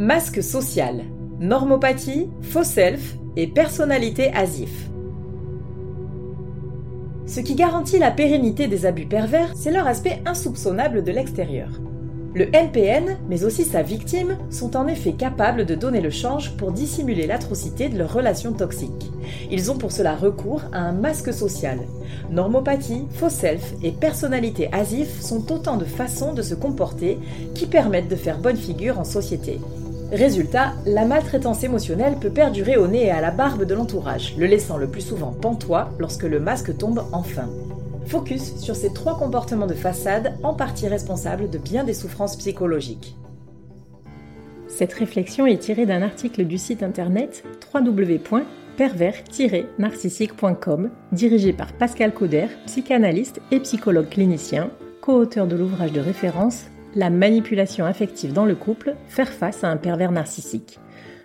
Masque social, normopathie, faux self et personnalité asif. Ce qui garantit la pérennité des abus pervers, c'est leur aspect insoupçonnable de l'extérieur. Le NPN, mais aussi sa victime, sont en effet capables de donner le change pour dissimuler l'atrocité de leurs relations toxiques. Ils ont pour cela recours à un masque social. Normopathie, faux self et personnalité asif sont autant de façons de se comporter qui permettent de faire bonne figure en société. Résultat, la maltraitance émotionnelle peut perdurer au nez et à la barbe de l'entourage, le laissant le plus souvent pantois lorsque le masque tombe enfin. Focus sur ces trois comportements de façade en partie responsables de bien des souffrances psychologiques. Cette réflexion est tirée d'un article du site internet www.pervers-narcissique.com dirigé par Pascal Cauder, psychanalyste et psychologue clinicien, co-auteur de l'ouvrage de référence La manipulation affective dans le couple, faire face à un pervers narcissique.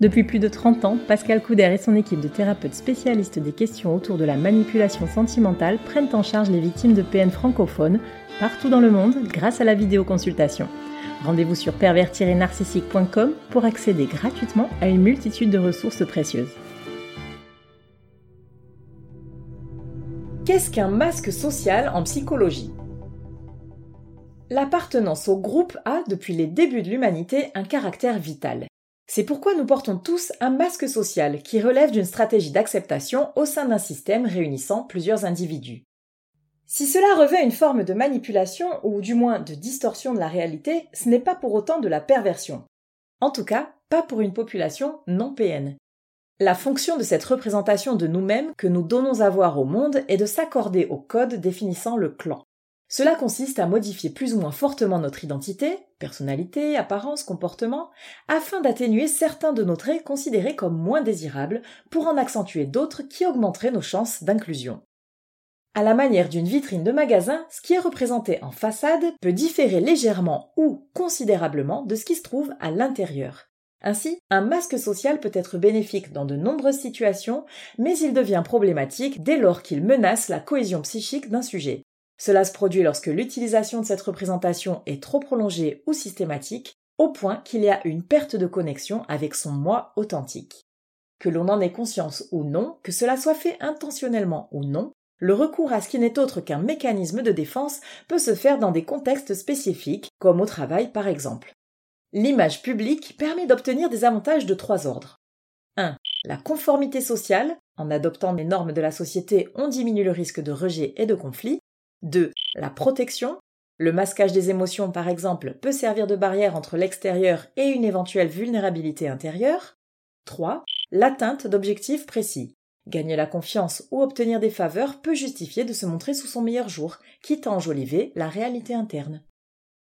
Depuis plus de 30 ans, Pascal Couder et son équipe de thérapeutes spécialistes des questions autour de la manipulation sentimentale prennent en charge les victimes de PN francophones partout dans le monde grâce à la vidéoconsultation. Rendez-vous sur pervers-narcissique.com pour accéder gratuitement à une multitude de ressources précieuses. Qu'est-ce qu'un masque social en psychologie? L'appartenance au groupe a, depuis les débuts de l'humanité, un caractère vital. C'est pourquoi nous portons tous un masque social qui relève d'une stratégie d'acceptation au sein d'un système réunissant plusieurs individus. Si cela revêt une forme de manipulation ou du moins de distorsion de la réalité, ce n'est pas pour autant de la perversion. En tout cas, pas pour une population non PN. La fonction de cette représentation de nous-mêmes que nous donnons à voir au monde est de s'accorder au code définissant le clan. Cela consiste à modifier plus ou moins fortement notre identité, personnalité, apparence, comportement, afin d'atténuer certains de nos traits considérés comme moins désirables pour en accentuer d'autres qui augmenteraient nos chances d'inclusion. À la manière d'une vitrine de magasin, ce qui est représenté en façade peut différer légèrement ou considérablement de ce qui se trouve à l'intérieur. Ainsi, un masque social peut être bénéfique dans de nombreuses situations, mais il devient problématique dès lors qu'il menace la cohésion psychique d'un sujet. Cela se produit lorsque l'utilisation de cette représentation est trop prolongée ou systématique, au point qu'il y a une perte de connexion avec son moi authentique. Que l'on en ait conscience ou non, que cela soit fait intentionnellement ou non, le recours à ce qui n'est autre qu'un mécanisme de défense peut se faire dans des contextes spécifiques, comme au travail par exemple. L'image publique permet d'obtenir des avantages de trois ordres. 1. La conformité sociale. En adoptant les normes de la société, on diminue le risque de rejet et de conflit. 2. La protection. Le masquage des émotions, par exemple, peut servir de barrière entre l'extérieur et une éventuelle vulnérabilité intérieure. 3. L'atteinte d'objectifs précis. Gagner la confiance ou obtenir des faveurs peut justifier de se montrer sous son meilleur jour, quitte à enjoliver la réalité interne.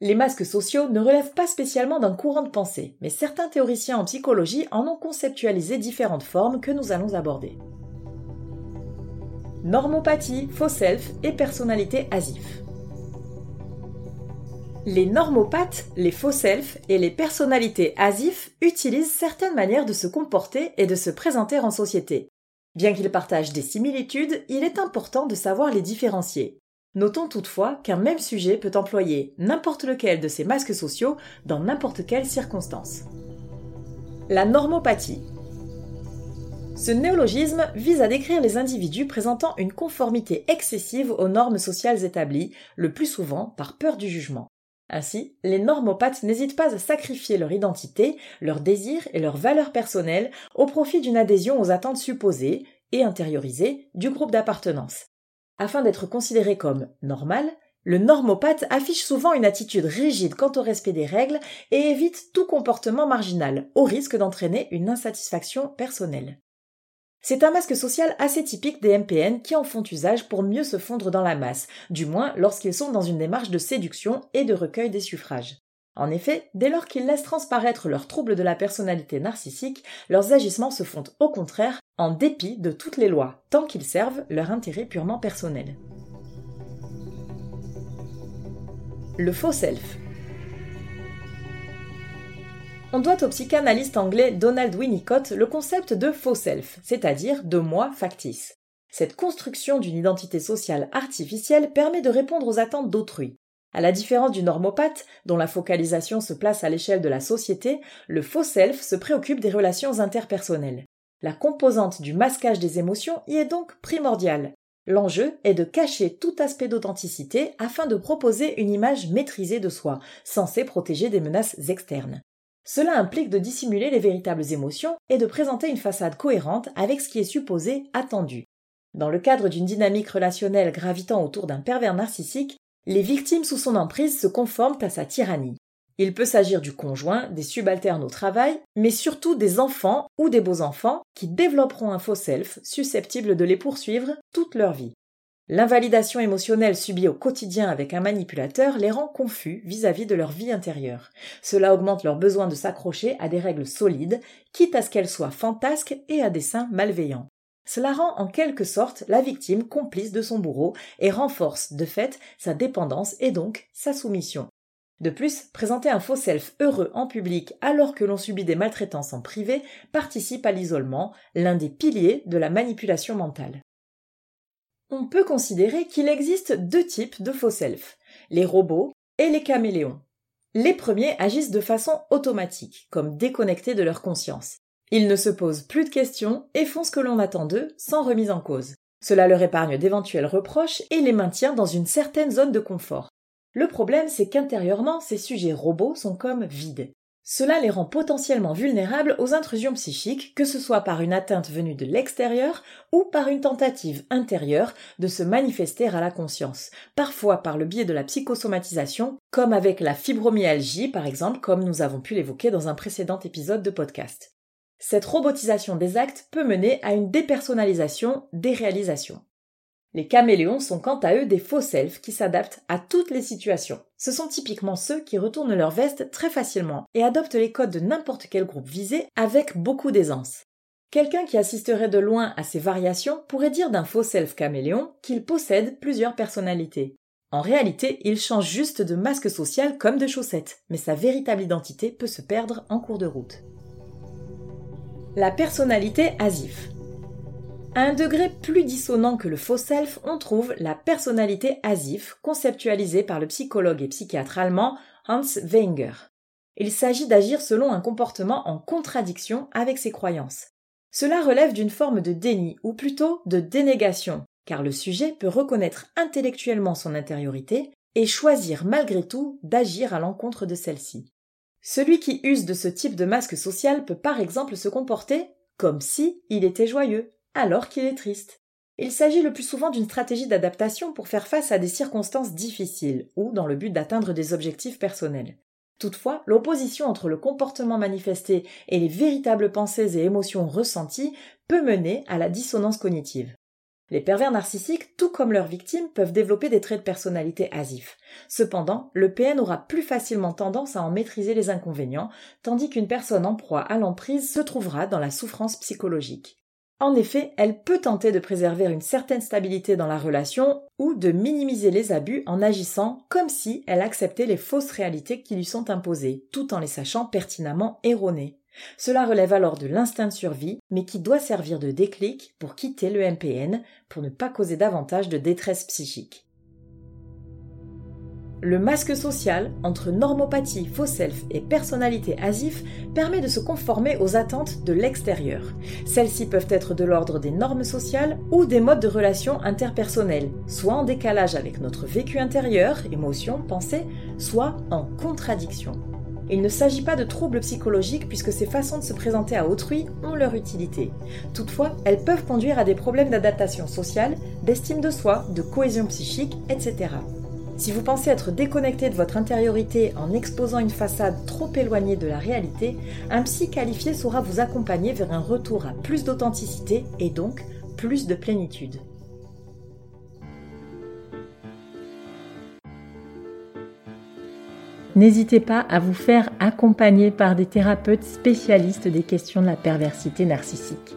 Les masques sociaux ne relèvent pas spécialement d'un courant de pensée, mais certains théoriciens en psychologie en ont conceptualisé différentes formes que nous allons aborder normopathie, faux self et personnalité asif. Les normopathes, les faux self et les personnalités asif utilisent certaines manières de se comporter et de se présenter en société. Bien qu'ils partagent des similitudes, il est important de savoir les différencier. Notons toutefois qu'un même sujet peut employer n'importe lequel de ces masques sociaux dans n'importe quelle circonstance. La normopathie ce néologisme vise à décrire les individus présentant une conformité excessive aux normes sociales établies, le plus souvent par peur du jugement. Ainsi, les normopathes n'hésitent pas à sacrifier leur identité, leurs désirs et leurs valeurs personnelles au profit d'une adhésion aux attentes supposées et intériorisées du groupe d'appartenance. Afin d'être considéré comme normal, le normopathe affiche souvent une attitude rigide quant au respect des règles et évite tout comportement marginal, au risque d'entraîner une insatisfaction personnelle. C'est un masque social assez typique des MPN qui en font usage pour mieux se fondre dans la masse, du moins lorsqu'ils sont dans une démarche de séduction et de recueil des suffrages. En effet, dès lors qu'ils laissent transparaître leurs troubles de la personnalité narcissique, leurs agissements se font au contraire en dépit de toutes les lois, tant qu'ils servent leur intérêt purement personnel. Le faux self. On doit au psychanalyste anglais Donald Winnicott le concept de faux self, c'est-à-dire de moi factice. Cette construction d'une identité sociale artificielle permet de répondre aux attentes d'autrui. À la différence du normopathe, dont la focalisation se place à l'échelle de la société, le faux self se préoccupe des relations interpersonnelles. La composante du masquage des émotions y est donc primordiale. L'enjeu est de cacher tout aspect d'authenticité afin de proposer une image maîtrisée de soi, censée protéger des menaces externes. Cela implique de dissimuler les véritables émotions et de présenter une façade cohérente avec ce qui est supposé attendu. Dans le cadre d'une dynamique relationnelle gravitant autour d'un pervers narcissique, les victimes sous son emprise se conforment à sa tyrannie. Il peut s'agir du conjoint, des subalternes au travail, mais surtout des enfants ou des beaux-enfants qui développeront un faux self susceptible de les poursuivre toute leur vie. L'invalidation émotionnelle subie au quotidien avec un manipulateur les rend confus vis-à-vis de leur vie intérieure. Cela augmente leur besoin de s'accrocher à des règles solides, quitte à ce qu'elles soient fantasques et à des seins malveillants. Cela rend en quelque sorte la victime complice de son bourreau et renforce de fait sa dépendance et donc sa soumission. De plus, présenter un faux self heureux en public alors que l'on subit des maltraitances en privé participe à l'isolement, l'un des piliers de la manipulation mentale. On peut considérer qu'il existe deux types de faux self, les robots et les caméléons. Les premiers agissent de façon automatique, comme déconnectés de leur conscience. Ils ne se posent plus de questions et font ce que l'on attend d'eux sans remise en cause. Cela leur épargne d'éventuels reproches et les maintient dans une certaine zone de confort. Le problème, c'est qu'intérieurement, ces sujets robots sont comme vides. Cela les rend potentiellement vulnérables aux intrusions psychiques, que ce soit par une atteinte venue de l'extérieur ou par une tentative intérieure de se manifester à la conscience, parfois par le biais de la psychosomatisation, comme avec la fibromyalgie par exemple, comme nous avons pu l'évoquer dans un précédent épisode de podcast. Cette robotisation des actes peut mener à une dépersonnalisation des réalisations. Les caméléons sont quant à eux des faux selfs qui s'adaptent à toutes les situations. Ce sont typiquement ceux qui retournent leur veste très facilement et adoptent les codes de n'importe quel groupe visé avec beaucoup d'aisance. Quelqu'un qui assisterait de loin à ces variations pourrait dire d'un faux self caméléon qu'il possède plusieurs personnalités. En réalité, il change juste de masque social comme de chaussettes, mais sa véritable identité peut se perdre en cours de route. La personnalité asif. Un degré plus dissonant que le faux self, on trouve la personnalité asif, conceptualisée par le psychologue et psychiatre allemand Hans Wenger. Il s'agit d'agir selon un comportement en contradiction avec ses croyances. Cela relève d'une forme de déni, ou plutôt de dénégation, car le sujet peut reconnaître intellectuellement son intériorité et choisir malgré tout d'agir à l'encontre de celle-ci. Celui qui use de ce type de masque social peut par exemple se comporter comme si il était joyeux, alors qu'il est triste. Il s'agit le plus souvent d'une stratégie d'adaptation pour faire face à des circonstances difficiles ou dans le but d'atteindre des objectifs personnels. Toutefois, l'opposition entre le comportement manifesté et les véritables pensées et émotions ressenties peut mener à la dissonance cognitive. Les pervers narcissiques, tout comme leurs victimes, peuvent développer des traits de personnalité asifs. Cependant, le PN aura plus facilement tendance à en maîtriser les inconvénients, tandis qu'une personne en proie à l'emprise se trouvera dans la souffrance psychologique. En effet, elle peut tenter de préserver une certaine stabilité dans la relation ou de minimiser les abus en agissant comme si elle acceptait les fausses réalités qui lui sont imposées, tout en les sachant pertinemment erronées. Cela relève alors de l'instinct de survie, mais qui doit servir de déclic pour quitter le MPN pour ne pas causer davantage de détresse psychique. Le masque social entre normopathie, faux self et personnalité asif permet de se conformer aux attentes de l'extérieur. Celles-ci peuvent être de l'ordre des normes sociales ou des modes de relation interpersonnels, soit en décalage avec notre vécu intérieur, émotions, pensées, soit en contradiction. Il ne s'agit pas de troubles psychologiques puisque ces façons de se présenter à autrui ont leur utilité. Toutefois, elles peuvent conduire à des problèmes d'adaptation sociale, d'estime de soi, de cohésion psychique, etc. Si vous pensez être déconnecté de votre intériorité en exposant une façade trop éloignée de la réalité, un psy qualifié saura vous accompagner vers un retour à plus d'authenticité et donc plus de plénitude. N'hésitez pas à vous faire accompagner par des thérapeutes spécialistes des questions de la perversité narcissique.